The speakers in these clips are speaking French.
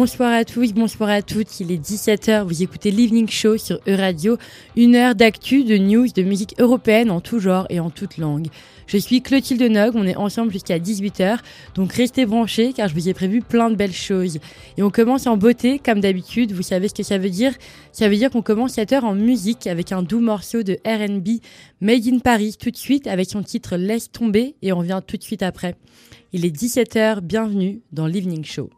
Bonsoir à tous, bonsoir à toutes. Il est 17h, vous écoutez l'Evening Show sur E-Radio, une heure d'actu, de news, de musique européenne en tout genre et en toute langue. Je suis Clotilde Nog, on est ensemble jusqu'à 18h, donc restez branchés car je vous ai prévu plein de belles choses. Et on commence en beauté, comme d'habitude, vous savez ce que ça veut dire? Ça veut dire qu'on commence cette heure en musique avec un doux morceau de RB Made in Paris tout de suite avec son titre Laisse tomber et on vient tout de suite après. Il est 17h, bienvenue dans l'Evening Show.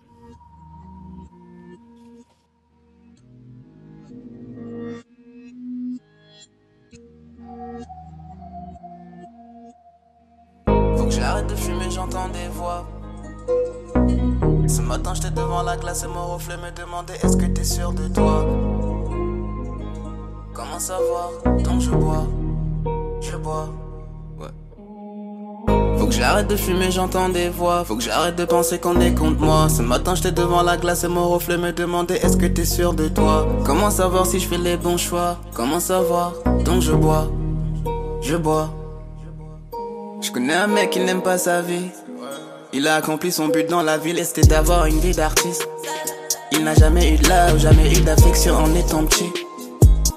J'arrête de fumer, j'entends des voix. Ce matin, j'étais devant la glace et mon reflet me demandait Est-ce que t'es sûr de toi? Comment savoir que je bois, je bois. Faut que j'arrête de fumer, j'entends des voix. Faut que j'arrête de penser qu'on est contre moi. Ce matin, j'étais devant la glace et mon reflet me demandait Est-ce que t'es sûr de toi? Comment savoir si je fais les bons choix? Comment savoir? Donc je bois, je bois. Je connais un mec qui n'aime pas sa vie. Il a accompli son but dans la ville et c'était d'avoir une vie d'artiste. Il n'a jamais eu de love, jamais eu d'affection en étant petit.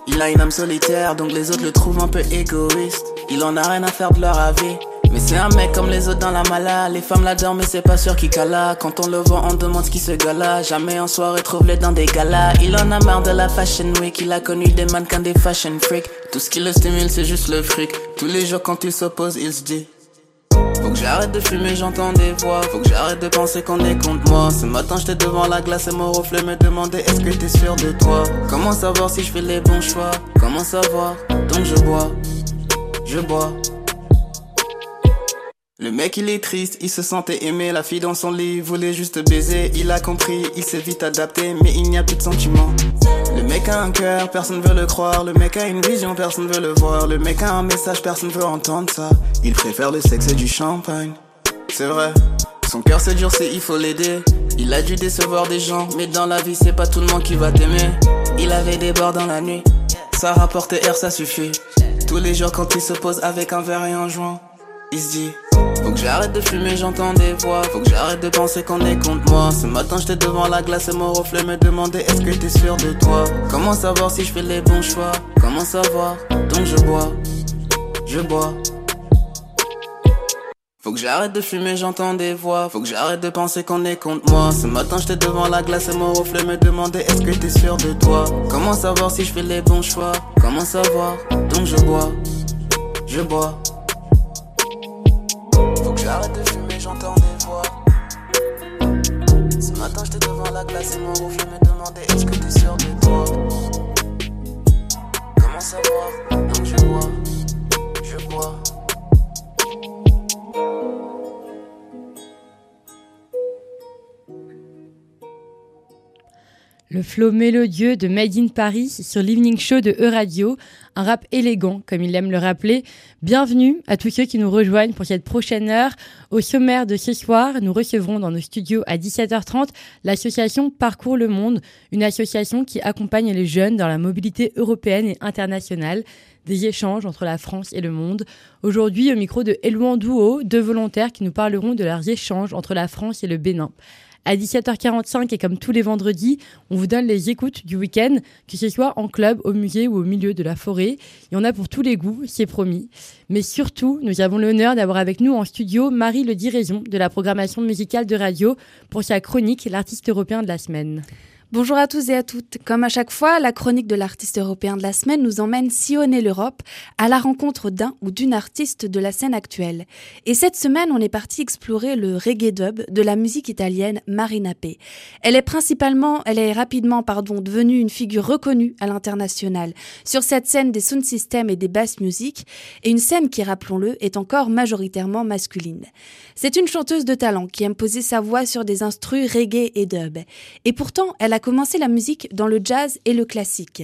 Il a une âme solitaire, donc les autres le trouvent un peu égoïste. Il en a rien à faire de leur avis. Mais c'est un mec comme les autres dans la mala. Les femmes l'adorent, mais c'est pas sûr qu'il cala. Quand on le voit, on demande ce qui se gala. Jamais en soirée, trouve-le dans des galas. Il en a marre de la fashion week. Il a connu des mannequins, des fashion freaks. Tout ce qui le stimule, c'est juste le fric. Tous les jours, quand il s'oppose, il se dit. J'arrête de fumer, j'entends des voix. Faut que j'arrête de penser qu'on est contre moi. Ce matin, j'étais devant la glace et mon reflet me demandait Est-ce que t'es sûr de toi? Comment savoir si je fais les bons choix? Comment savoir? Donc je bois, je bois. Le mec il est triste, il se sentait aimé, la fille dans son lit voulait juste baiser, il a compris, il s'est vite adapté, mais il n'y a plus de sentiments. Le mec a un cœur, personne veut le croire, le mec a une vision, personne veut le voir, le mec a un message, personne veut entendre ça. Il préfère le sexe et du champagne. C'est vrai, son cœur s'est durci, il faut l'aider. Il a dû décevoir des gens, mais dans la vie c'est pas tout le monde qui va t'aimer. Il avait des bords dans la nuit, ça rapportait air, ça suffit. Tous les jours quand il se pose avec un verre et un joint, faut que j'arrête de fumer, j'entends des voix. Faut que j'arrête de penser qu'on est contre moi. Ce matin, j'étais devant la glace et mon reflet me demandait Est-ce que t'es sûr de toi? Comment savoir si je fais les bons choix? Comment savoir? Donc je bois, je bois. Faut que j'arrête de fumer, j'entends des voix. Faut que j'arrête de penser qu'on est contre moi. Ce matin, j'étais devant la glace et mon reflet me demandait Est-ce que t'es sûr de toi? Comment savoir si je fais les bons choix? Comment savoir? Donc je bois, je bois. J'arrête de fumer, j'entends des voix. Ce matin, j'étais devant la glace et mon reflet me demandait Est-ce que t'es sûr de toi Comment savoir? Le flow mélodieux de Made in Paris sur l'Evening Show de E-Radio, un rap élégant, comme il aime le rappeler. Bienvenue à tous ceux qui nous rejoignent pour cette prochaine heure. Au sommaire de ce soir, nous recevrons dans nos studios à 17h30 l'association Parcours le Monde, une association qui accompagne les jeunes dans la mobilité européenne et internationale des échanges entre la France et le monde. Aujourd'hui, au micro de Elouan Douo, deux volontaires qui nous parleront de leurs échanges entre la France et le Bénin. À 17h45 et comme tous les vendredis, on vous donne les écoutes du week-end, que ce soit en club, au musée ou au milieu de la forêt. Il y en a pour tous les goûts, c'est promis. Mais surtout, nous avons l'honneur d'avoir avec nous en studio Marie Le Diraison de la programmation musicale de radio pour sa chronique L'artiste européen de la semaine. Bonjour à tous et à toutes. Comme à chaque fois, la chronique de l'artiste européen de la semaine nous emmène sillonner l'Europe à la rencontre d'un ou d'une artiste de la scène actuelle. Et cette semaine, on est parti explorer le reggae dub de la musique italienne Marina P. Elle est principalement, elle est rapidement, pardon, devenue une figure reconnue à l'international sur cette scène des sound systems et des bass music et une scène qui, rappelons-le, est encore majoritairement masculine. C'est une chanteuse de talent qui aime poser sa voix sur des instrus reggae et dub. Et pourtant, elle a commencé la musique dans le jazz et le classique.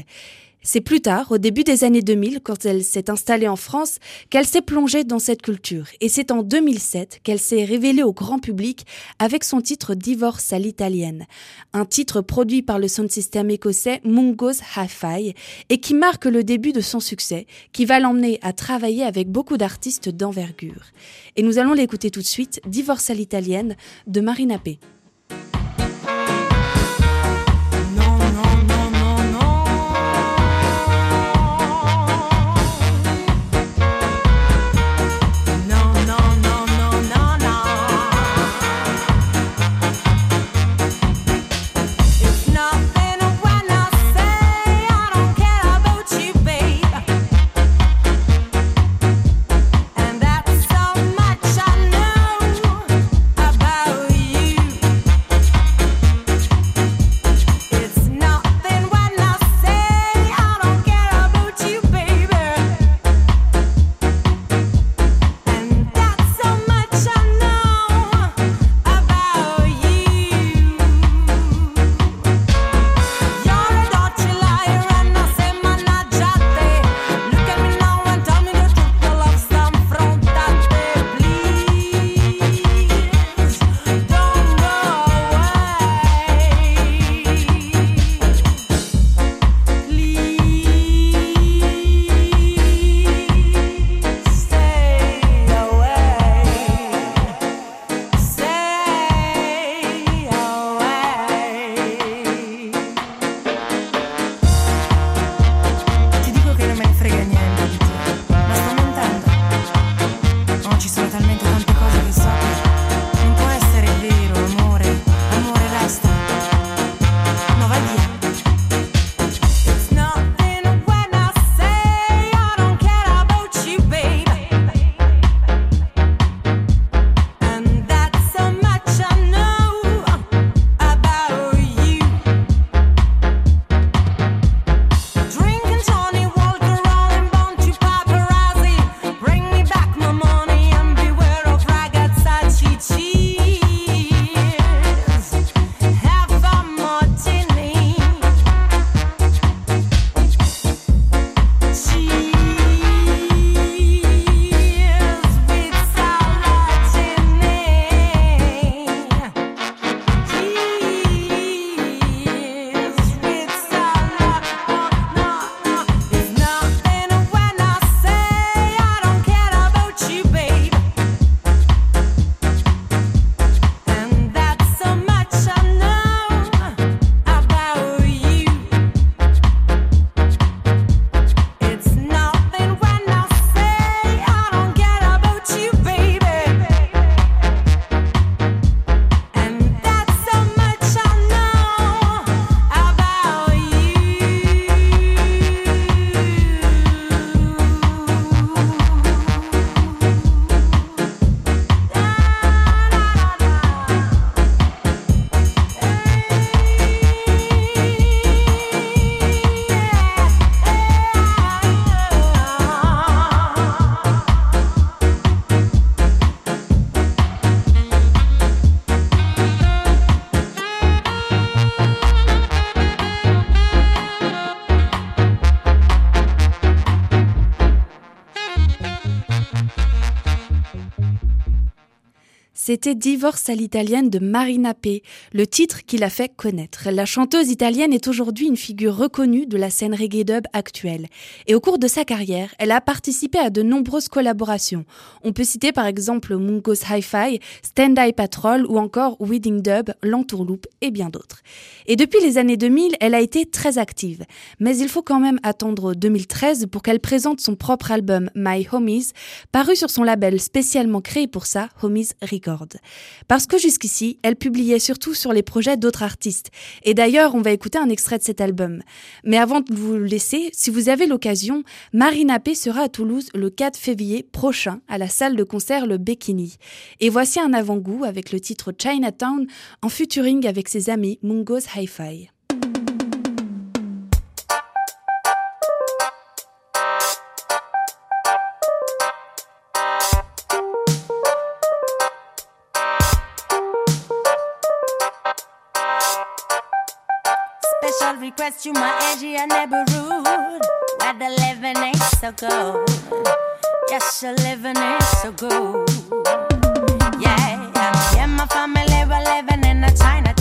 C'est plus tard, au début des années 2000, quand elle s'est installée en France, qu'elle s'est plongée dans cette culture. Et c'est en 2007 qu'elle s'est révélée au grand public avec son titre Divorce à l'italienne. Un titre produit par le sound system écossais Mungo's Hi-Fi et qui marque le début de son succès, qui va l'emmener à travailler avec beaucoup d'artistes d'envergure. Et nous allons l'écouter tout de suite, Divorce à l'italienne de Marina P. C'était Divorce à l'italienne de Marina P, le titre qui l'a fait connaître. La chanteuse italienne est aujourd'hui une figure reconnue de la scène reggae dub actuelle. Et au cours de sa carrière, elle a participé à de nombreuses collaborations. On peut citer par exemple Mungo's Hi-Fi, Stand Eye Patrol ou encore Wedding Dub, L'Entourloupe et bien d'autres. Et depuis les années 2000, elle a été très active. Mais il faut quand même attendre 2013 pour qu'elle présente son propre album My Homies, paru sur son label spécialement créé pour ça, Homies Records. Parce que jusqu'ici, elle publiait surtout sur les projets d'autres artistes. Et d'ailleurs, on va écouter un extrait de cet album. Mais avant de vous le laisser, si vous avez l'occasion, Marina P sera à Toulouse le 4 février prochain à la salle de concert Le Bikini. Et voici un avant-goût avec le titre Chinatown en futuring avec ses amis Mungo's Hi-Fi. request you my never rude. Where the living ain't so good. Yes, the living ain't so good. Yeah, yeah, my family were living in a Chinatown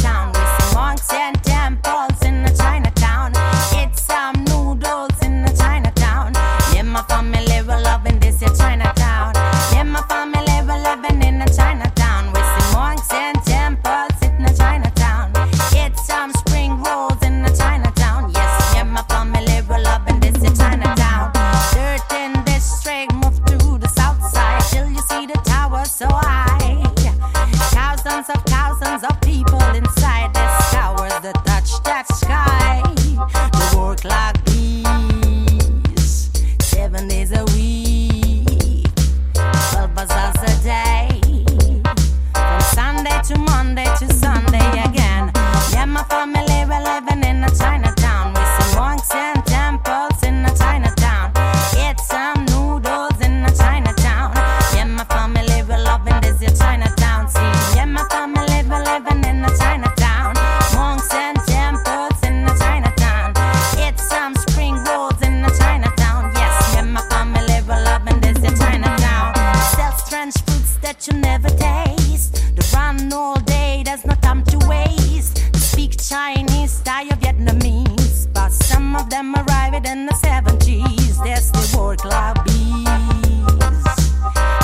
Chinese, style Vietnamese, but some of them arrived in the 70s. There's the work like bees,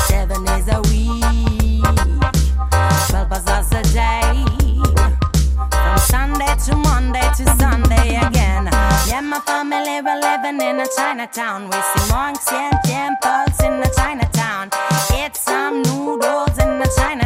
seven days a week, twelve bazaars a day, from Sunday to Monday to Sunday again. Yeah, my family we're living in a Chinatown. We see monks and temples in a Chinatown. It's some noodles in a Chinatown.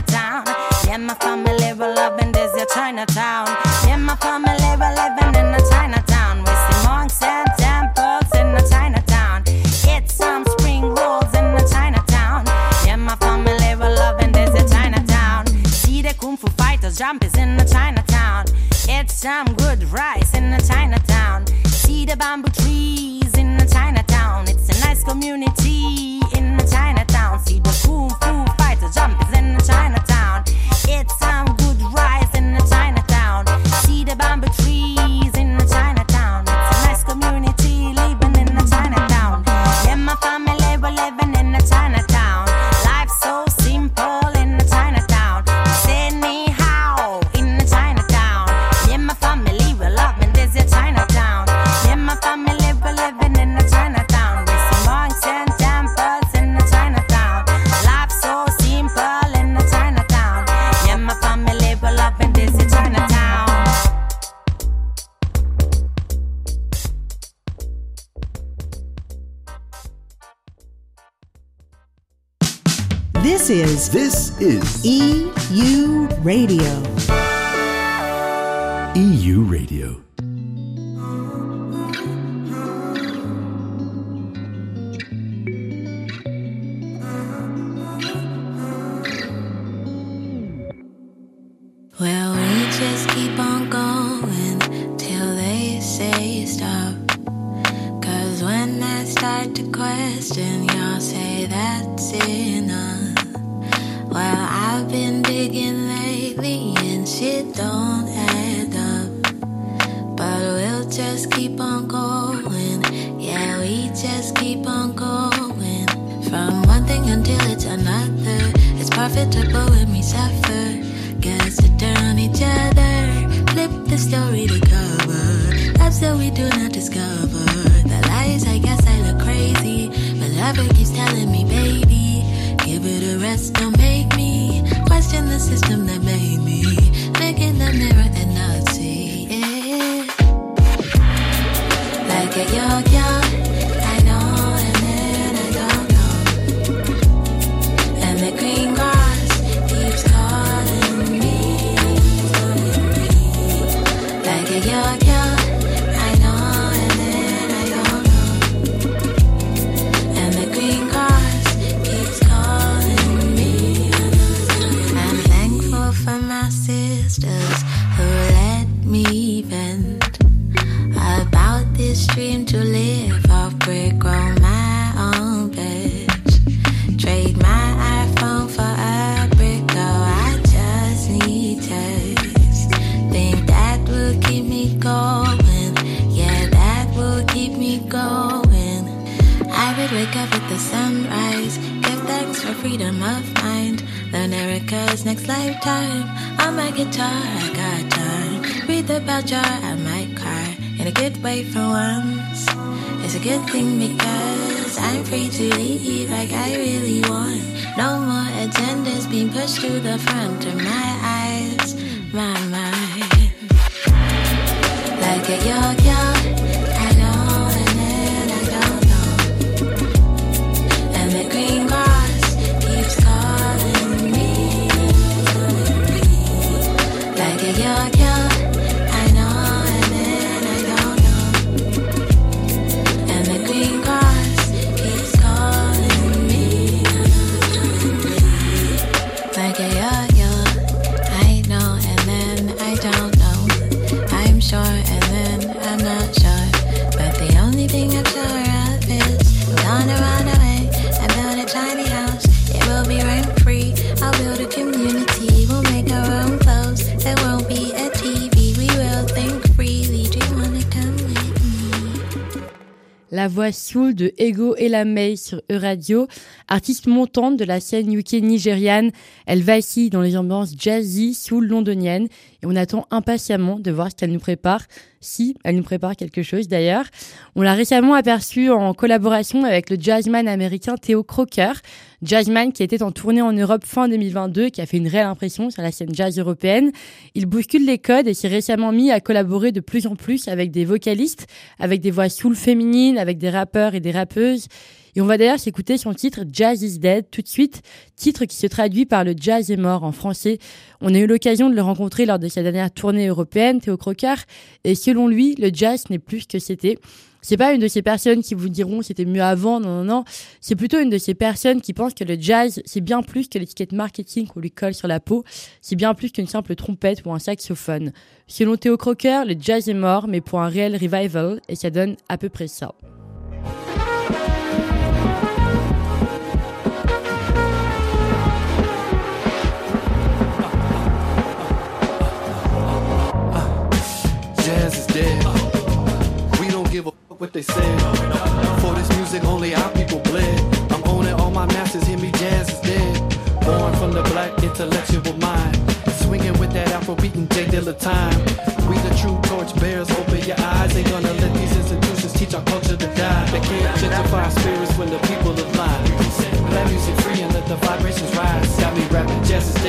Radio. EU Radio. Well, we just I got time. Read about your, I might cry. In a good way for once. It's a good thing because I'm free to leave like I really want. No more agendas being pushed to the front of my eyes, my mind. Like a yo-yo, I La voix soul de Ego Elamay sur E-Radio, artiste montante de la scène UK nigériane, elle vacille dans les ambiances jazzy, soul londoniennes. Et on attend impatiemment de voir ce qu'elle nous prépare, si elle nous prépare quelque chose d'ailleurs. On l'a récemment aperçue en collaboration avec le jazzman américain Theo Croker, jazzman qui était en tournée en Europe fin 2022 qui a fait une réelle impression sur la scène jazz européenne. Il bouscule les codes et s'est récemment mis à collaborer de plus en plus avec des vocalistes, avec des voix soul féminines, avec des rappeurs et des rappeuses. Et on va d'ailleurs s'écouter son titre Jazz is Dead tout de suite, titre qui se traduit par le jazz est mort en français. On a eu l'occasion de le rencontrer lors de sa dernière tournée européenne, Théo Crocker, et selon lui, le jazz n'est plus ce que c'était. C'est pas une de ces personnes qui vous diront c'était mieux avant, non, non, non. C'est plutôt une de ces personnes qui pensent que le jazz, c'est bien plus que l'étiquette marketing qu'on lui colle sur la peau. C'est bien plus qu'une simple trompette ou un saxophone. Selon Théo Crocker, le jazz est mort, mais pour un réel revival, et ça donne à peu près ça. What they said. For this music, only our people bled. I'm owning all my masters, hear me, jazz is dead. Born from the black intellectual mind. Swinging with that Afro beating J Dilla time. We the true torch bearers, open your eyes. Ain't gonna let these institutions teach our culture to die. They can't gentrify spirits when the people are blind. Let music free and let the vibrations rise. Got me rapping, jazz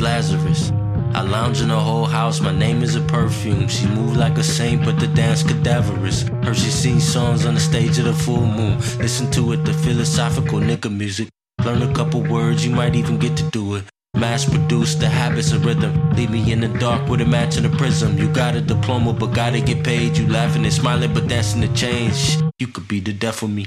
Lazarus. I lounge in her whole house, my name is a perfume. She moved like a saint, but the dance cadaverous. Her she sings songs on the stage of the full moon. Listen to it, the philosophical nigga music. Learn a couple words, you might even get to do it. Mass produce the habits of rhythm. Leave me in the dark with a match and a prism. You got a diploma, but gotta get paid. You laughing and smiling, but dancing to change. You could be the death of me.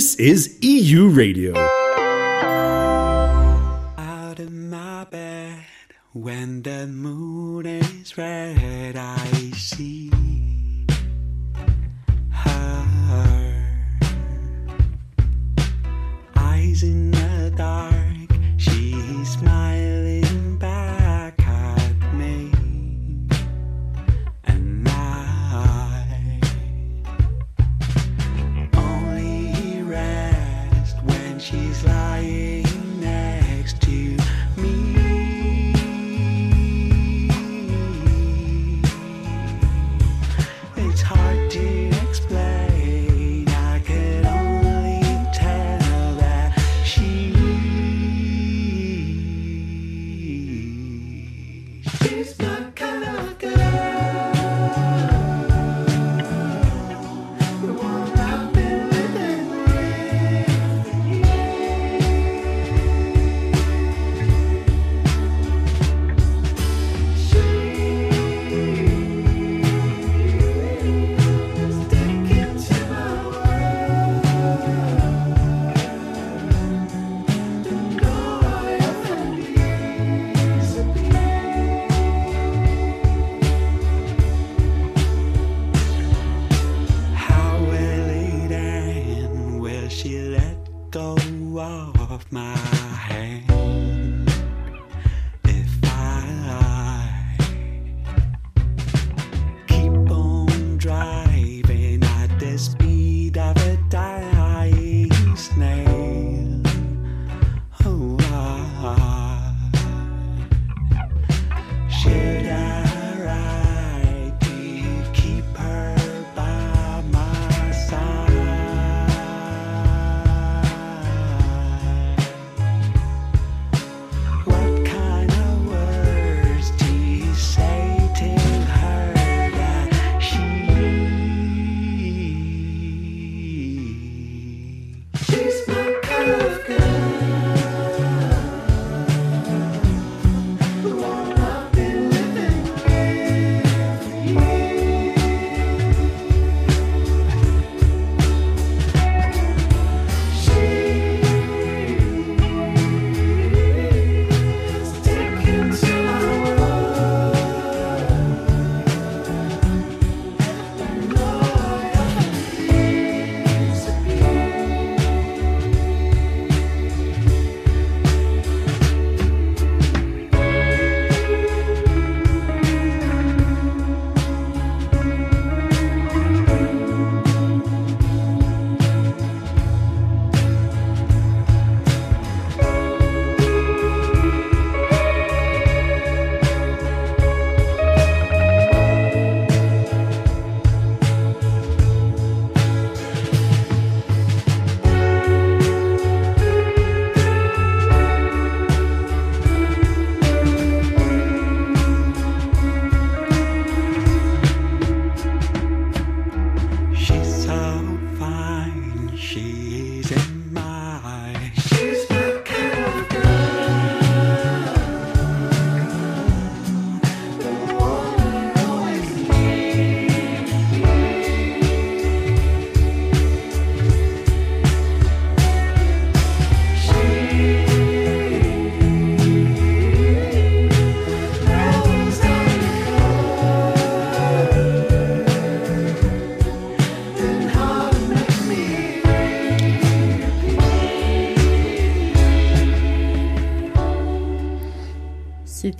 This is EU Radio.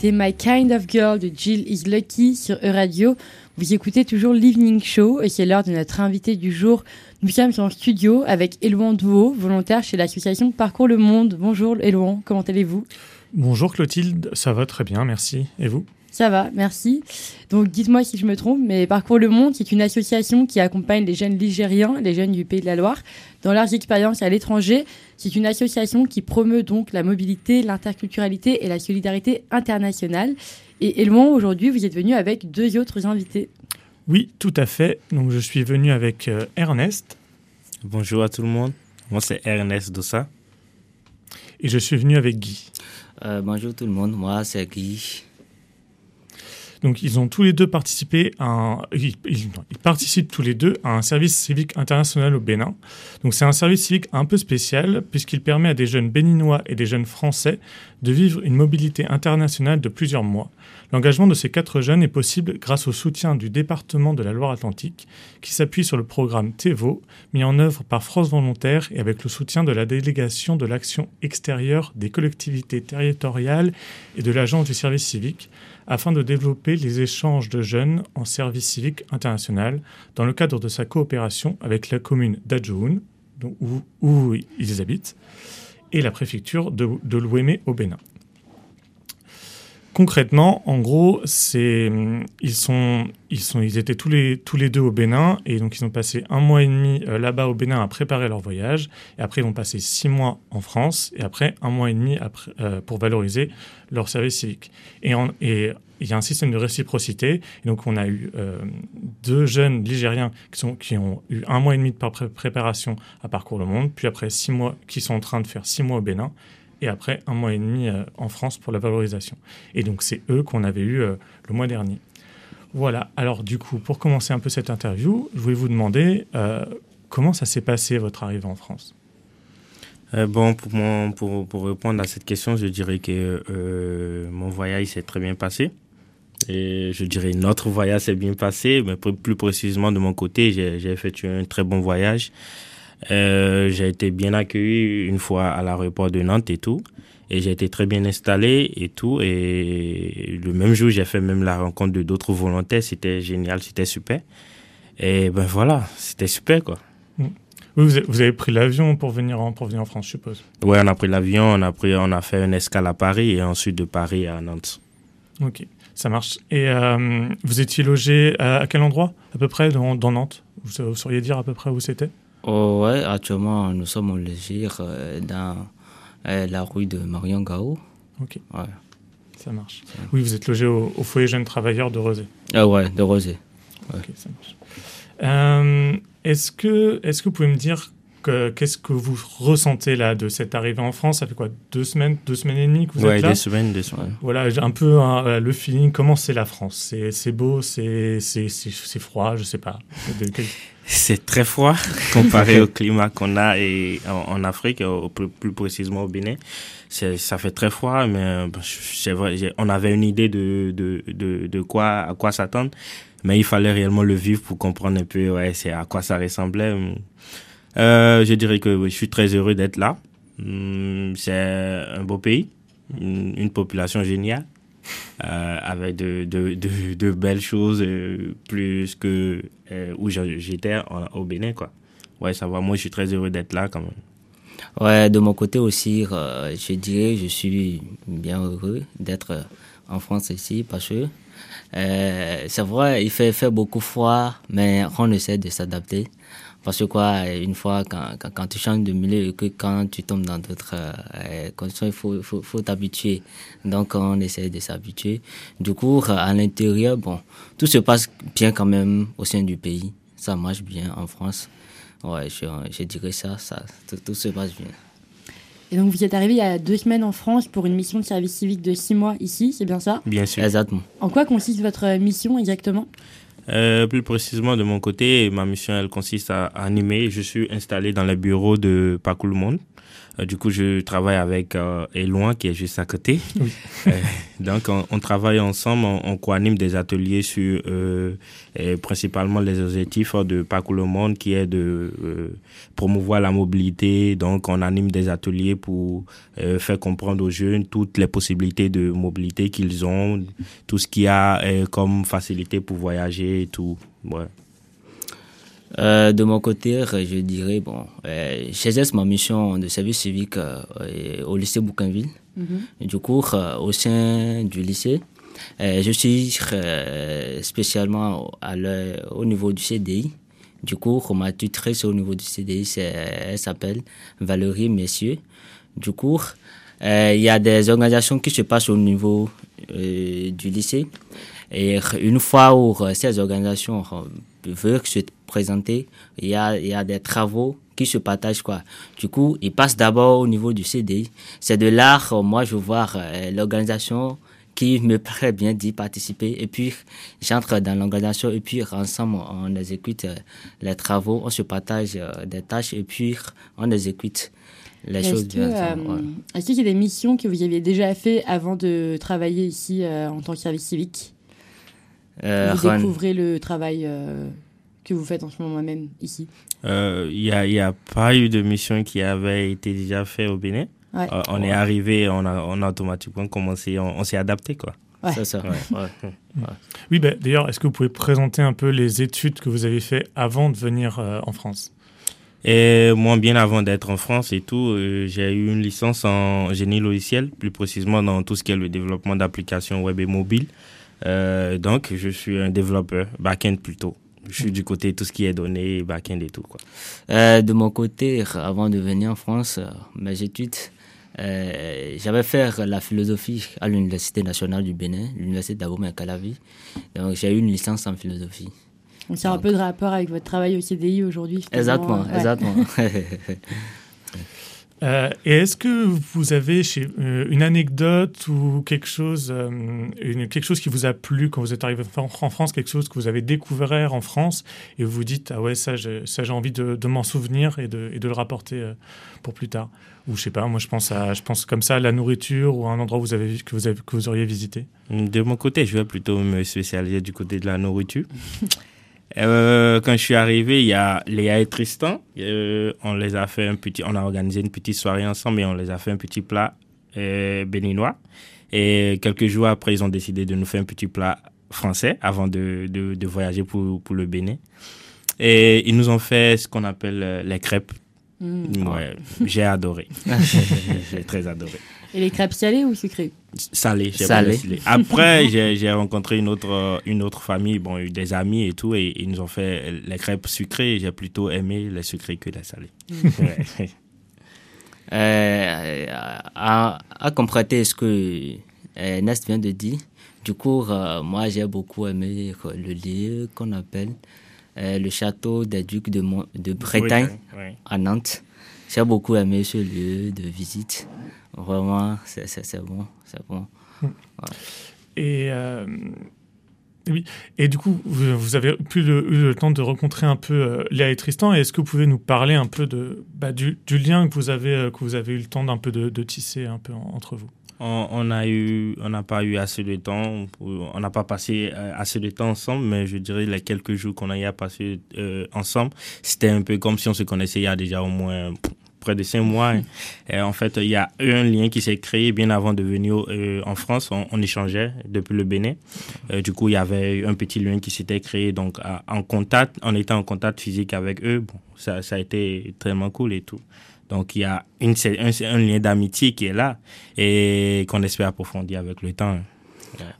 C'était My Kind of Girl de Jill Is Lucky sur E-Radio. Vous écoutez toujours l'Evening Show et c'est l'heure de notre invité du jour. Nous sommes en studio avec Elouan Douot, volontaire chez l'association Parcours le Monde. Bonjour Elouan, comment allez-vous? Bonjour Clotilde, ça va très bien, merci. Et vous? Ça va, merci. Donc dites-moi si je me trompe, mais Parcours le Monde, c'est une association qui accompagne les jeunes ligériens, les jeunes du Pays de la Loire, dans leurs expériences à l'étranger. C'est une association qui promeut donc la mobilité, l'interculturalité et la solidarité internationale. Et Elouan, aujourd'hui, vous êtes venu avec deux autres invités. Oui, tout à fait. Donc je suis venu avec euh, Ernest. Bonjour à tout le monde. Moi, c'est Ernest Dossa. Et je suis venu avec Guy. Euh, bonjour tout le monde. Moi, c'est Guy. Donc, ils ont tous les deux participé à un, ils, participent tous les deux à un service civique international au Bénin. Donc, c'est un service civique un peu spécial puisqu'il permet à des jeunes béninois et des jeunes français de vivre une mobilité internationale de plusieurs mois. L'engagement de ces quatre jeunes est possible grâce au soutien du département de la Loire-Atlantique, qui s'appuie sur le programme TEVO, mis en œuvre par France Volontaire et avec le soutien de la délégation de l'action extérieure des collectivités territoriales et de l'agence du service civique, afin de développer les échanges de jeunes en service civique international dans le cadre de sa coopération avec la commune d'Adjoun, où, ils habitent, et la préfecture de, de l'Ouémé au Bénin. Concrètement, en gros, ils étaient tous les deux au Bénin et donc ils ont passé un mois et demi euh, là-bas au Bénin à préparer leur voyage et après ils ont passé six mois en France et après un mois et demi euh, pour valoriser leur service civique. Et, il y a un système de réciprocité. Et donc on a eu euh, deux jeunes Ligériens qui ont eu un mois et demi de préparation à parcours le monde, puis après six mois qui sont en train de faire six mois au Bénin et après un mois et demi euh, en France pour la valorisation. Et donc c'est eux qu'on avait eu euh, le mois dernier. Voilà, alors du coup, pour commencer un peu cette interview, je voulais vous demander euh, comment ça s'est passé votre arrivée en France? Bon, pour, mon, pour, pour, répondre à cette question, je dirais que mon voyage s'est très bien passé. Et je dirais notre voyage s'est bien passé, mais plus précisément de mon côté, j'ai fait un très bon voyage. Euh, j'ai été bien accueilli une fois à l'aéroport de Nantes et tout. Et j'ai été très bien installé et tout. Et le même jour, j'ai fait même la rencontre de d'autres volontaires. C'était génial, c'était super. Et ben voilà, c'était super quoi. Mm. vous avez pris l'avion pour venir en, pour venir en France, je suppose. Ouais, on a pris l'avion, on a pris, on a fait une escale à Paris et ensuite de Paris à Nantes. Ok, ça marche. Et euh, vous étiez logé à, quel endroit à peu près dans, dans Nantes? Vous, vous, sauriez dire à peu près où c'était? Oh, ouais, actuellement, nous sommes au Légir euh, dans euh, la rue de Marion Gao. Ok. Ouais. Ça marche. Oui, vous êtes logé au, foyer jeunes travailleurs de Rosé. Ah ouais, de Rosé. Ok, ça marche. Euh, est-ce que, est-ce que vous pouvez me dire qu'est-ce que vous ressentez là de cette arrivée en France? Ça fait quoi Deux semaines, deux semaines et demie que vous êtes là? deux semaines, deux semaines. Voilà, un peu hein, le feeling. Comment c'est la France? C'est beau, c'est froid, je sais pas. C'est très froid comparé au climat qu'on a et en, Afrique, plus, précisément au Bénin. Ça fait très froid, mais c'est vrai, on avait une idée de, de, de, de quoi, à quoi s'attendre, mais il fallait réellement le vivre pour comprendre un peu ouais, c'est à quoi ça ressemblait. Euh, je dirais que je suis très heureux d'être là. Hum, c'est un beau pays, une population géniale. Euh, avec de, de, de, belles choses euh, plus que euh, où j'étais au Bénin quoi. Ouais, ça va. Moi, je suis très heureux d'être là quand même. Ouais, de mon côté aussi, je dirais, je suis bien heureux d'être en France ici parce que c'est vrai, il fait, fait beaucoup froid, mais on essaie de s'adapter. Parce que quoi, une fois, quand, quand, quand tu changes de milieu et que quand tu tombes dans d'autres euh, conditions, il faut, faut, faut t'habituer. Donc, on essaie de s'habituer. Du coup, à l'intérieur, bon, tout se passe bien quand même au sein du pays. Ça marche bien en France. Ouais, je, je dirais ça, ça tout, tout se passe bien. Et donc, vous êtes arrivé il y a deux semaines en France pour une mission de service civique de six mois ici, c'est bien ça? Bien sûr. Exactement. En quoi consiste votre mission exactement? Euh, plus précisément de mon côté, ma mission elle consiste à animer. Je suis installé dans le bureau de Monde. Euh, du coup, je travaille avec euh, Eloin qui est juste à côté. Euh, donc, on, on travaille ensemble, on, on coanime des ateliers sur et principalement les objectifs de Parcours le Monde qui est de promouvoir la mobilité. Donc, on anime des ateliers pour faire comprendre aux jeunes toutes les possibilités de mobilité qu'ils ont, tout ce qu'il y a comme facilité pour voyager et tout. Ouais. Euh, de mon côté, euh, je dirais, bon, euh, j'exerce ma mission de service civique euh, au lycée Bouquinville. Mhm. Du coup, au sein du lycée, je suis spécialement à au niveau du CDI. Du coup, ma tutrice au niveau du CDI, elle s'appelle Valérie Messieurs. Du coup, il y a des organisations qui se passent au niveau du lycée. Et une fois où ces organisations veulent se présenter, il y a, il y a des travaux qui se partagent. Quoi. Du coup, ils passent d'abord au niveau du CDI. C'est de là, euh, moi, je vois euh, l'organisation qui me plaît bien d'y participer. Et puis, j'entre dans l'organisation et puis ensemble, on exécute euh, les travaux, on se partage euh, des tâches et puis on exécute les choses que, bien euh, est-ce qu'il y a des missions que vous aviez déjà fait avant de travailler ici euh, en tant que service civique? Euh, Vous découvrez le travail que vous faites en ce moment même ici. Euh, Il n'y a, y a pas eu de mission qui avait été déjà fait au Bénin. Ouais. Euh, on est arrivé, on a, on a automatiquement commencé, on, on s'est adapté quoi. Ouais. C'est ça. Ouais. Oui, bah, d'ailleurs, est-ce que vous pouvez présenter un peu les études que vous avez fait avant de venir euh, en France? Et moi, bien avant d'être en France et tout, euh, j'ai eu une licence en génie logiciel, plus précisément dans tout ce qui est le développement d'applications web et mobiles. Euh, donc, je suis un développeur, back-end plutôt. Je suis du côté tout ce qui est données, back-end et tout. Quoi. Euh, de mon côté, avant de venir en France, euh, mes études, euh, j'avais fait la philosophie à l'Université nationale du Bénin, l'Université d'Abomey Calavi. Donc j'ai eu une licence en philosophie. Donc c'est un peu de rapport avec votre travail au CDI aujourd'hui. Exactement, Ouais. exactement. Euh, et est-ce que vous avez chez, euh, une anecdote ou quelque chose, euh, une, quelque chose qui vous a plu quand vous êtes arrivé en en France, quelque chose que vous avez découvert en France et vous vous dites ah ouais ça j'ai ça j'ai envie de, de m'en souvenir et de, et de le rapporter euh, pour plus tard ou je sais pas moi je pense à je pense comme ça à la nourriture ou à un endroit où vous avez que vous avez, que vous auriez visité. De mon côté, je vais plutôt me spécialiser du côté de la nourriture. Euh, quand je suis arrivé, il y a Léa et Tristan. Euh, on les a fait un petit, on a organisé une petite soirée ensemble et on les a fait un petit plat euh, béninois. Et quelques jours après, ils ont décidé de nous faire un petit plat français avant de, de, de voyager pour, pour le Bénin. Et ils nous ont fait ce qu'on appelle les crêpes. Mm. Ouais, j'ai adoré. j'ai très adoré. Et les crêpes salées ou sucrées Salé, j'ai Salé. pas salé. Après, j'ai rencontré une autre, euh, une autre famille, bon, eu des amis et tout, et ils nous ont fait les crêpes sucrées. J'ai plutôt aimé les sucrées que les salées. Ouais. Euh, à, à compléter ce que euh, Nest vient de dire, du coup, euh, moi j'ai beaucoup aimé le lieu qu'on appelle euh, le château des ducs de, Mon- de Bretagne à Nantes. J'ai beaucoup aimé ce lieu de visite. Vraiment, c'est bon, c'est bon. Et euh, oui. Et du coup, vous, avez pu le, eu le temps de rencontrer un peu euh, Léa et Tristan. Est-ce que vous pouvez nous parler un peu de, bah, du, lien que vous avez, euh, que vous avez eu le temps d'un peu de, tisser un peu en- entre vous? On on a eu, on n'a pas eu assez de temps, on n'a pas passé euh, assez de temps ensemble, mais je dirais les quelques jours qu'on a eu à passer euh, ensemble, c'était un peu comme si on se connaissait il y a déjà au moins près de cinq mois. hein. Et en fait, il y a eu un lien qui s'est créé bien avant de venir euh, en France. On, on échangeait depuis le Bénin. Euh, du coup, il y avait eu un petit lien qui s'était créé. Donc, à- en contact, en étant en contact physique avec eux, bon, ça, ça a été tellement cool et tout. Donc, il y a une, un, lien d'amitié qui est là et qu'on espère approfondir avec le temps.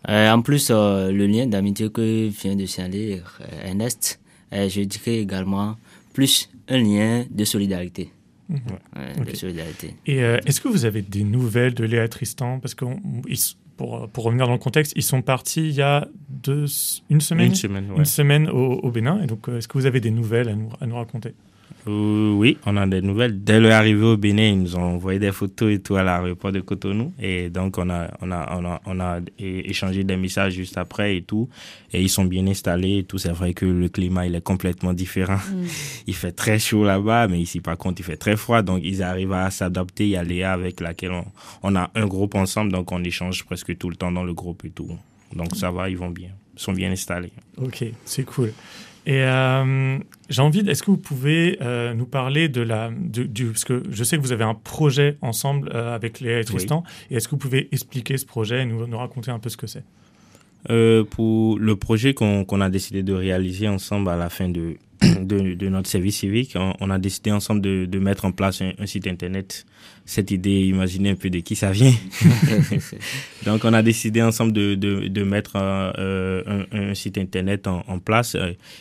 Euh, en plus, euh, le lien d'amitié que vient de signaler euh, Ernest, euh, je dirais également plus un lien de solidarité. Mhm. Ouais. De solidarité. Et euh, est-ce que vous avez des nouvelles de Léa et Tristan? Parce que on- ils s- pour, pour revenir dans le contexte, ils sont partis il y a deux, une semaine, Une semaine, ouais. une semaine au, au Bénin. Et donc, euh, est-ce que vous avez des nouvelles à nous, à nous raconter? Oui, on a des nouvelles. Dès leur arrivée au Bénin, ils nous ont envoyé des photos et tout à l'aéroport de Cotonou. Et donc, on a, on a, on a, on a échangé des messages juste après et tout. Et ils sont bien installés et tout. C'est vrai que le climat, il est complètement différent. Mm. Il fait très chaud là-bas, mais ici, par contre, il fait très froid. Donc, ils arrivent à s'adapter. Il y a Léa avec laquelle on, on a un groupe ensemble. Donc, on échange presque tout le temps dans le groupe et tout. Donc, ça va, ils vont bien. Ils sont bien installés. Ok, c'est cool. Et euh, j'ai envie, est-ce que vous pouvez euh, nous parler de la, du, parce que je sais que vous avez un projet ensemble euh, avec Léa et Tristan, et est-ce que vous pouvez expliquer ce projet et nous, nous raconter un peu ce que c'est? Euh, pour le projet qu'on a décidé de réaliser ensemble à la fin de, de, de notre service civique, on, on a décidé ensemble de, de mettre en place un, un site internet. Cette idée, imaginez un peu de qui ça vient. Donc, on a décidé ensemble de, de, de mettre un, euh, un, un site internet en, en place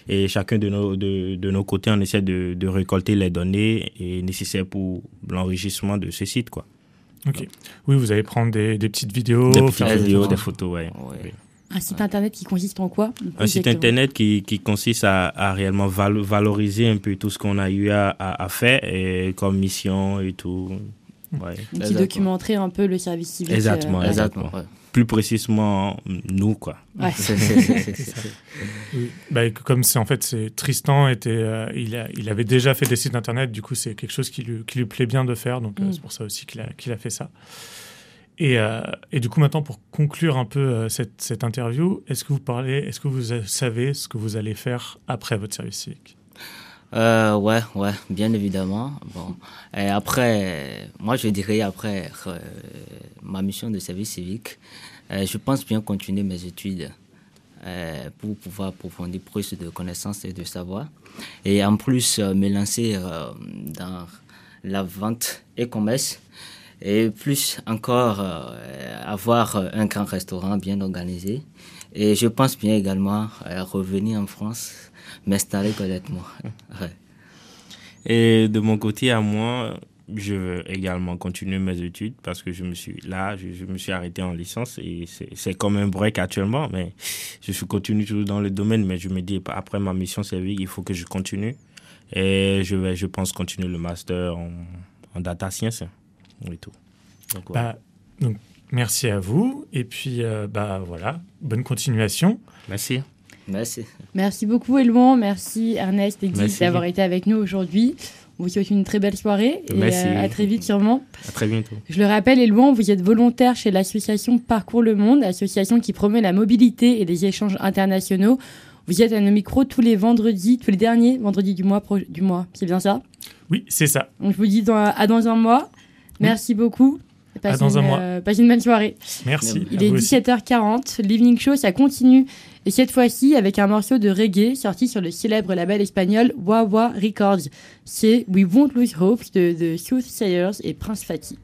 et chacun de nos, de, de nos côtés, on essaie de, de récolter les données et nécessaires pour l'enregistrement de ce site, quoi. Ok. Oui, vous allez prendre des, des petites vidéos, Des petites faire vidéos, des photos, ouais. Oui. Un site internet qui consiste en quoi Un site internet qui, qui consiste à, à réellement val- valoriser un peu tout ce qu'on a eu à, à, à faire et comme mission et tout. Ouais. Qui documenterait un peu le service civique. Exactement, euh, ouais. exactement. Plus précisément, nous, quoi. Ouais. C'est ça. Oui. Bah, comme c'est en fait c'est Tristan était euh, il, a, il avait déjà fait des sites internet du coup c'est quelque chose qui lui, qui lui plaît bien de faire donc euh, Mm. c'est pour ça aussi qu'il a, qu'il a fait ça et, euh, et du coup maintenant pour conclure un peu euh, cette, interview est-ce que vous parlez est-ce que vous savez ce que vous allez faire après votre service civique? Euh, ouais, ouais, bien évidemment. Bon, après, moi je dirais après euh, ma mission de service civique, je pense bien continuer mes études pour pouvoir approfondir plus de connaissances et de savoir. Et en plus, me lancer dans la vente et commerce. Et plus encore, euh, avoir un grand restaurant bien organisé. Et je pense bien également euh, revenir en France, m'installer correctement. Ouais. Et de mon côté, à moi, je veux également continuer mes études parce que je me suis là, je, je me suis arrêté en licence et c'est comme un break actuellement, mais je suis continue toujours dans le domaine, mais je me dis après ma mission civique, il faut que je continue et je vais, je pense, continuer le master en, en data science et tout. Donc, voilà. Bah, donc merci à vous et puis euh, bah voilà bonne continuation merci merci Merci beaucoup Elouan, merci Ernest et Guy Merci. d'avoir été avec nous aujourd'hui. On vous souhaite une très belle soirée et Merci. euh, à très vite sûrement. À très bientôt. Je le rappelle, Elouan, vous êtes volontaire chez l'association Parcours le Monde, association qui promeut la mobilité et les échanges internationaux. Vous êtes à nos micros tous les vendredis, tous les derniers vendredis du mois. du mois. C'est bien ça? Oui c'est ça Donc je vous dis dans- à dans un mois. Merci beaucoup. Passez dans un une, mois. euh, passez une bonne soirée. Merci, Il à est vous aussi. 17h40. L'Evening Show, ça continue. Et cette fois-ci, avec un morceau de reggae sorti sur le célèbre label espagnol Wawa Records. C'est We Won't Lose Hope de, de Soothsayers et Prince Fatih.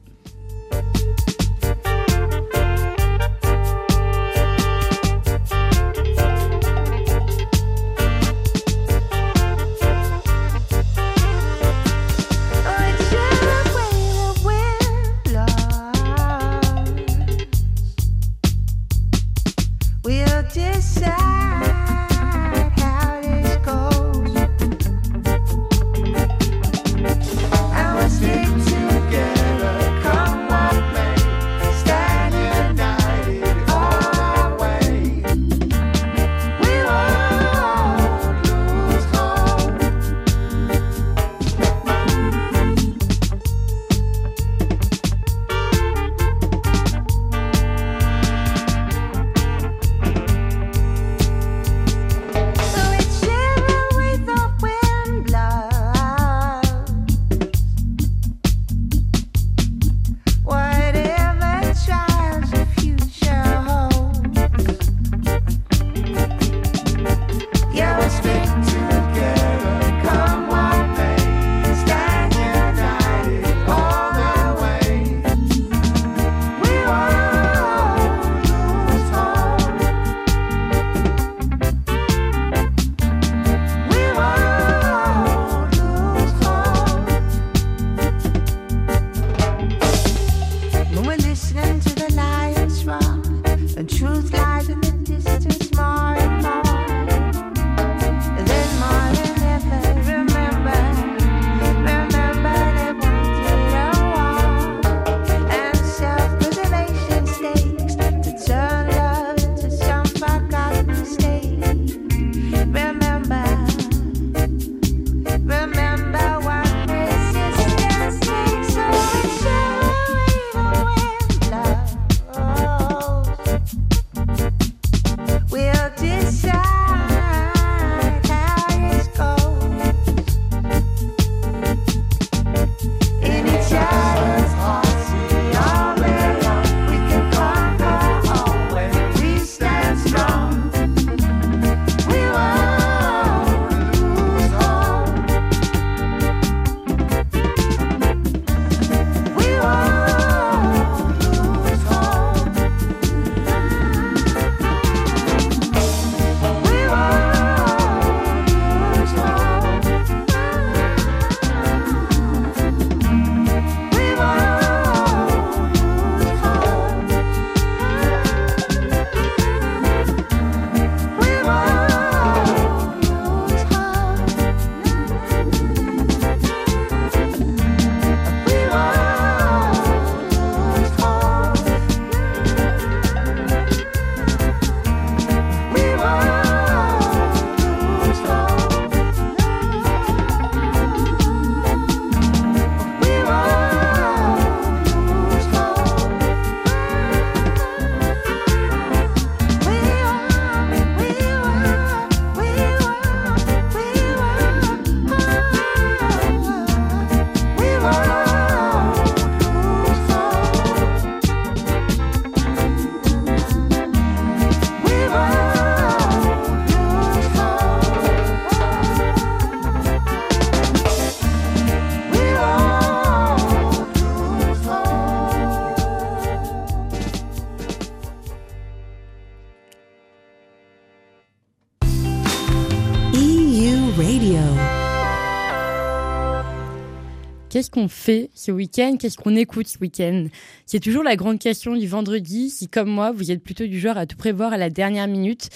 Qu'est-ce qu'on fait ce week-end? Qu'est-ce qu'on écoute ce week-end? C'est toujours la grande question du vendredi. Si, comme moi, vous êtes plutôt du genre à tout prévoir à la dernière minute,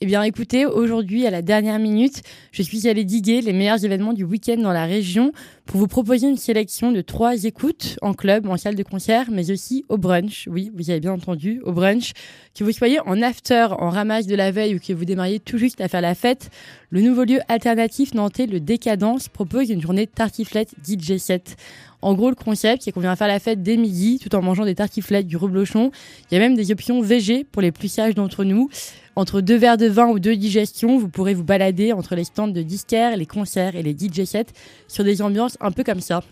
eh bien, écoutez, aujourd'hui, à la dernière minute, je suis allée diguer les meilleurs événements du week-end dans la région pour vous proposer une sélection de trois écoutes en club, en salle de concert, mais aussi au brunch. Oui, vous avez bien entendu, au brunch. Que vous soyez en after, en ramasse de la veille ou que vous démarriez tout juste à faire la fête, le nouveau lieu alternatif nantais, le Décadence, propose une journée tartiflette DJ set. En gros, le concept, c'est qu'on vient faire la fête dès midi tout en mangeant des tartiflettes, du reblochon. Il y a même des options VG pour les plus sages d'entre nous. Entre deux verres de vin ou deux digestions, vous pourrez vous balader entre les stands de disquaires, les concerts et les DJ sets sur des ambiances un peu comme ça.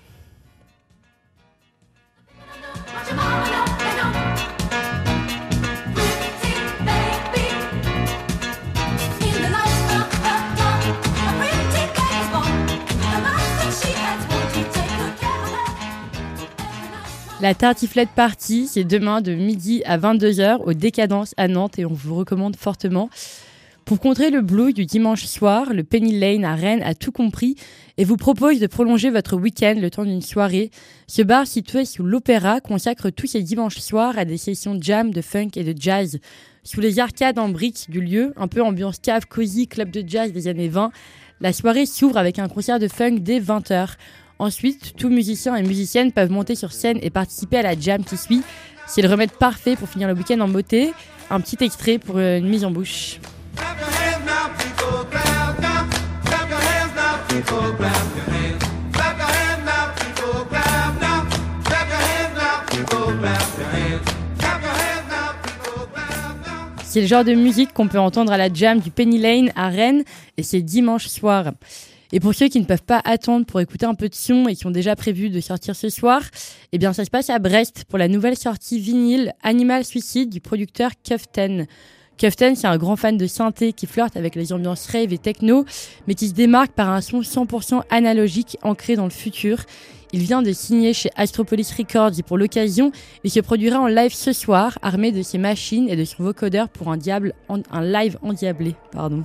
La tartiflette partie, c'est demain de midi à 22h au Décadence à Nantes et on vous recommande fortement. Pour contrer le blues du dimanche soir, le Penny Lane à Rennes a tout compris et vous propose de prolonger votre week-end le temps d'une soirée. Ce bar situé sous l'Opéra consacre tous ses dimanches soirs à des sessions jam, de funk et de jazz. Sous les arcades en briques du lieu, un peu ambiance cave, cosy, club de jazz des années 20, la soirée s'ouvre avec un concert de funk dès 20h. Ensuite, tous musiciens et musiciennes peuvent monter sur scène et participer à la jam qui suit. C'est le remède parfait pour finir le week-end en beauté. Un petit extrait pour une mise en bouche. C'est le genre de musique qu'on peut entendre à la jam du Penny Lane à Rennes et c'est dimanche soir. Et pour ceux qui ne peuvent pas attendre pour écouter un peu de son et qui ont déjà prévu de sortir ce soir, eh bien ça se passe à Brest pour la nouvelle sortie vinyle Animal Suicide du producteur Kuften. Kuften, c'est un grand fan de synthé qui flirte avec les ambiances rave et techno, mais qui se démarque par un son 100% analogique ancré dans le futur. Il vient de signer chez Astropolis Records et pour l'occasion, il se produira en live ce soir, armé de ses machines et de son vocodeur pour un, diable, un live endiablé. Pardon.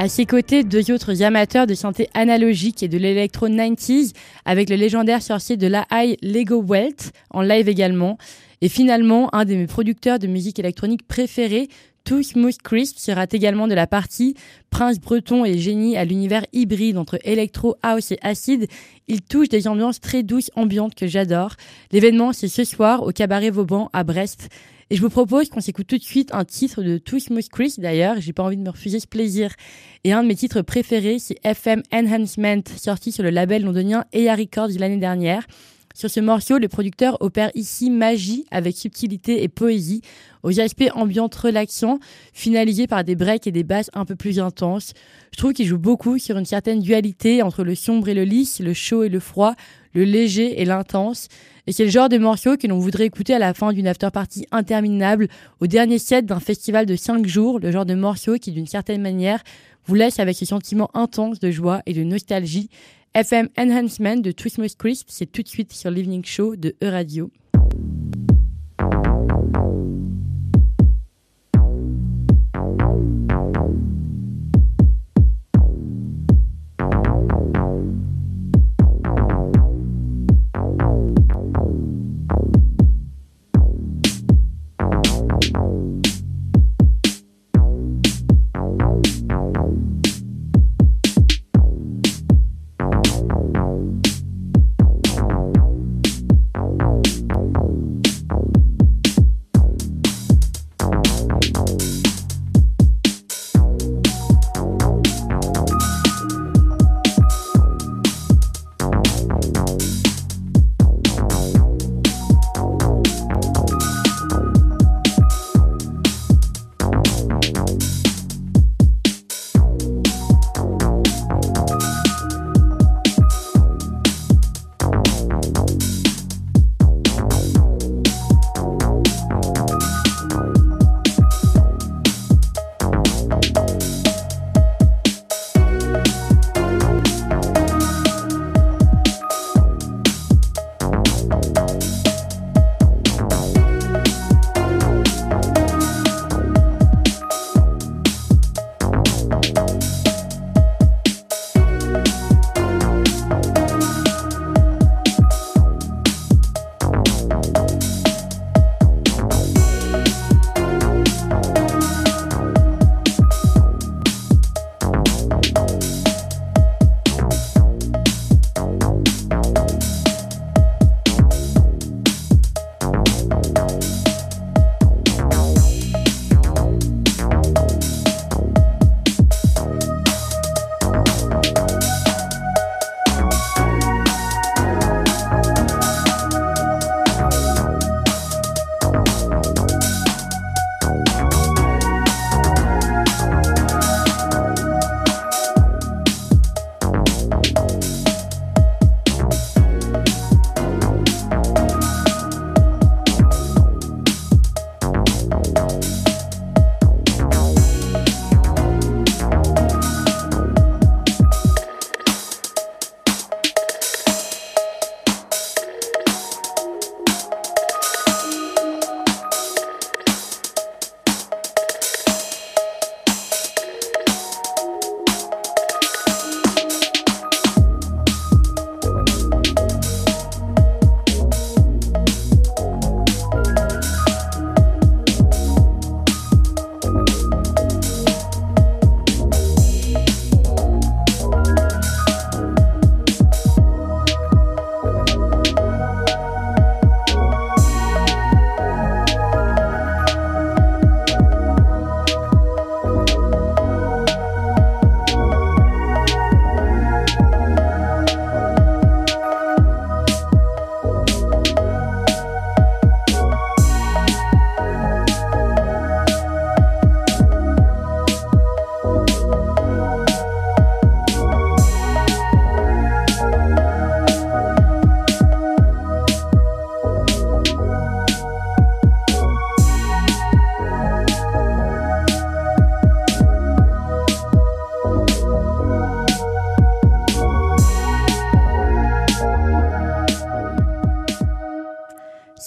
À ses côtés, deux autres amateurs de santé analogique et de l'électro 90s, avec le légendaire sorcier de la high Lego Welt, en live également. Et finalement, un de mes producteurs de musique électronique préférés, Too Smooth Crisp, sera également de la partie. Prince breton et génie à l'univers hybride entre électro, house et acide, il touche des ambiances très douces, ambiantes que j'adore. L'événement, c'est ce soir au Cabaret Vauban à Brest. Et je vous propose qu'on s'écoute tout de suite un titre de Too Smooth Chris d'ailleurs, j'ai pas envie de me refuser ce plaisir. Et un de mes titres préférés, c'est FM Enhancement, sorti sur le label londonien Eya Records l'année dernière. Sur ce morceau, le producteur opère ici magie avec subtilité et poésie, aux aspects ambiantes relaxants, finalisés par des breaks et des basses un peu plus intenses. Je trouve qu'il joue beaucoup sur une certaine dualité entre le sombre et le lisse, le chaud et le froid, le léger et l'intense et c'est le genre de morceau que l'on voudrait écouter à la fin d'une after-party interminable, au dernier set d'un festival de 5 jours, le genre de morceau qui, d'une certaine manière, vous laisse avec ce sentiment intense de joie et de nostalgie. FM Enhancement de Twistmas Crisp, c'est tout de suite sur l'Evening Show de E-Radio.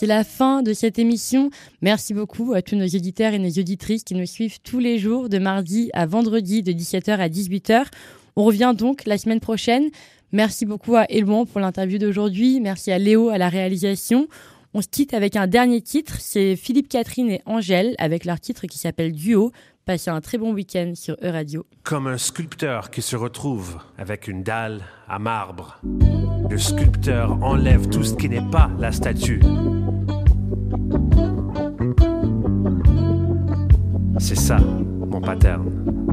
C'est la fin de cette émission. Merci beaucoup à tous nos auditeurs et nos auditrices qui nous suivent tous les jours de mardi à vendredi de 17h à 18h. On revient donc la semaine prochaine. Merci beaucoup à Elouan pour l'interview d'aujourd'hui. Merci à Léo à la réalisation. On se quitte avec un dernier titre. C'est Philippe Catherine et Angèle avec leur titre qui s'appelle Duo. Passez un très bon week-end sur E-Radio. Comme un sculpteur qui se retrouve avec une dalle à marbre. Le sculpteur enlève tout ce qui n'est pas la statue. C'est ça, mon pattern.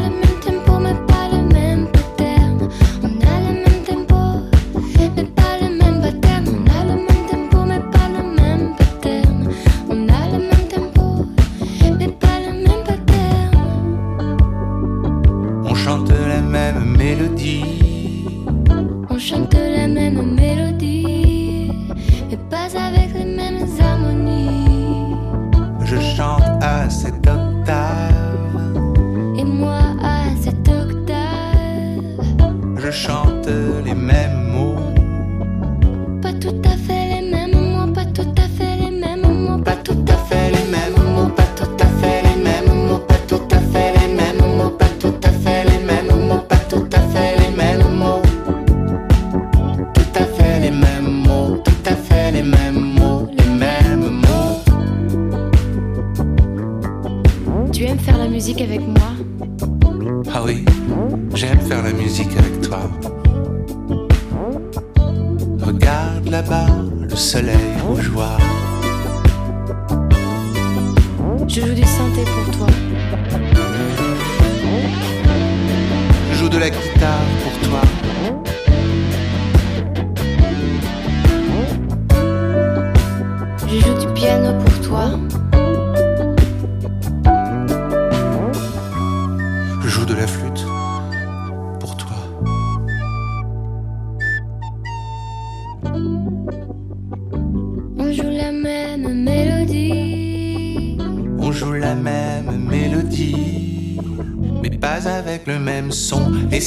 Je joue de la guitare pour toi.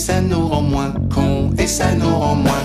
Ça nous rend moins cons, et ça nous rend moins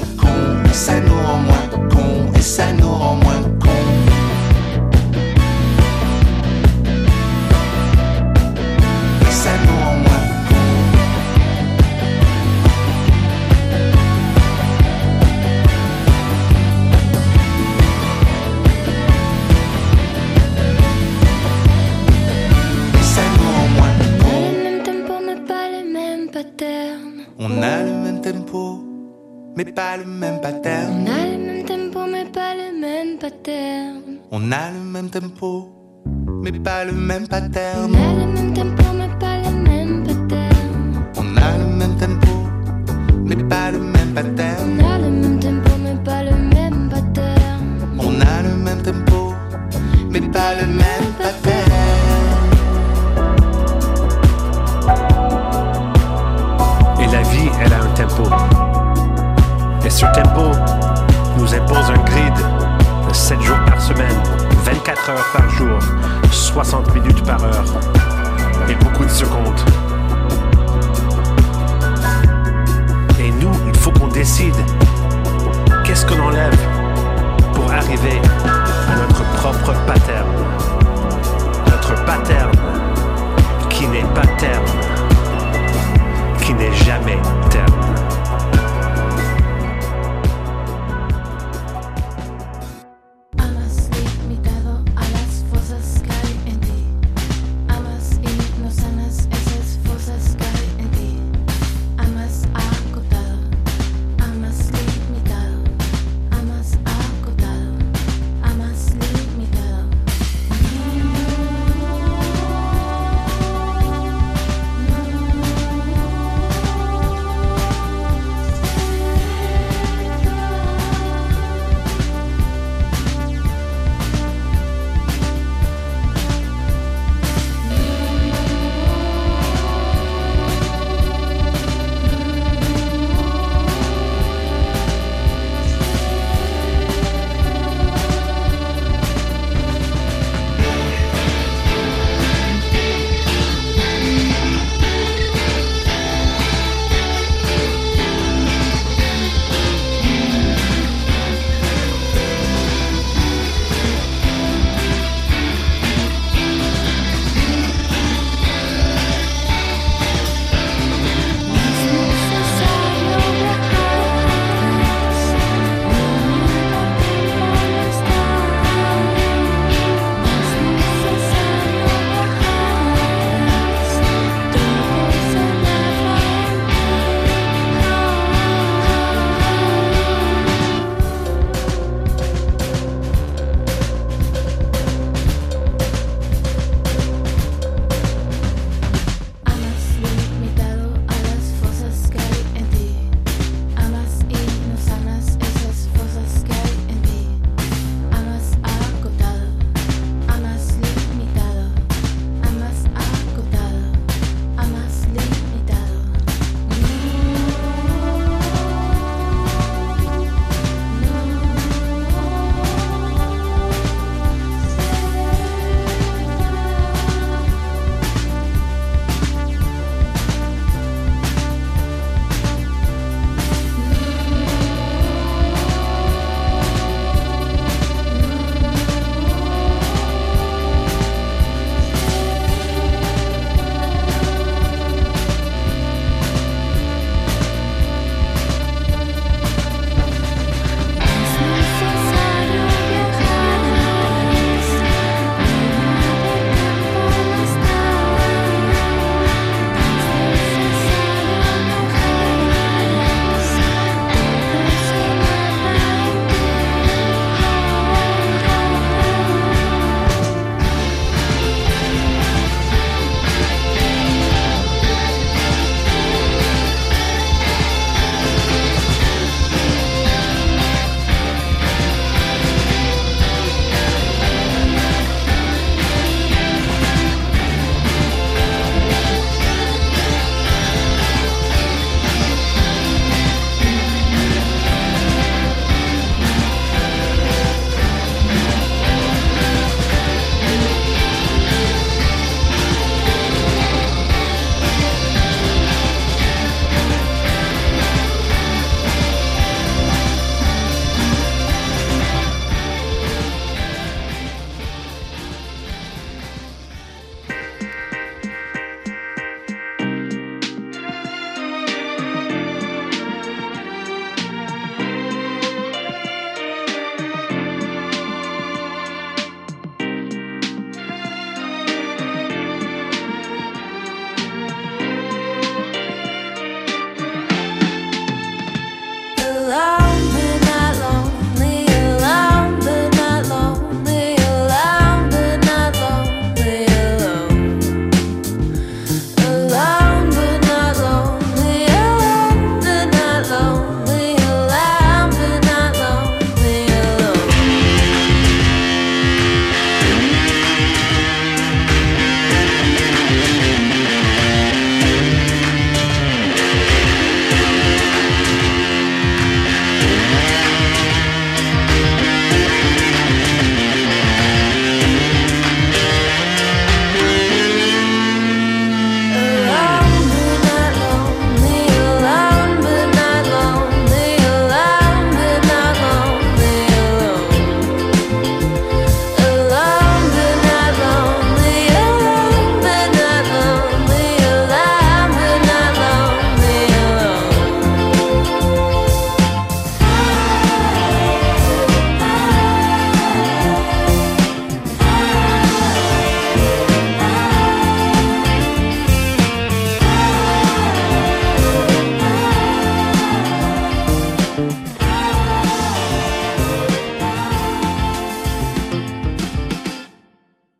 ce qu'on enlève pour arriver à notre propre pattern? Notre pattern qui n'est pas terme, qui n'est jamais terme.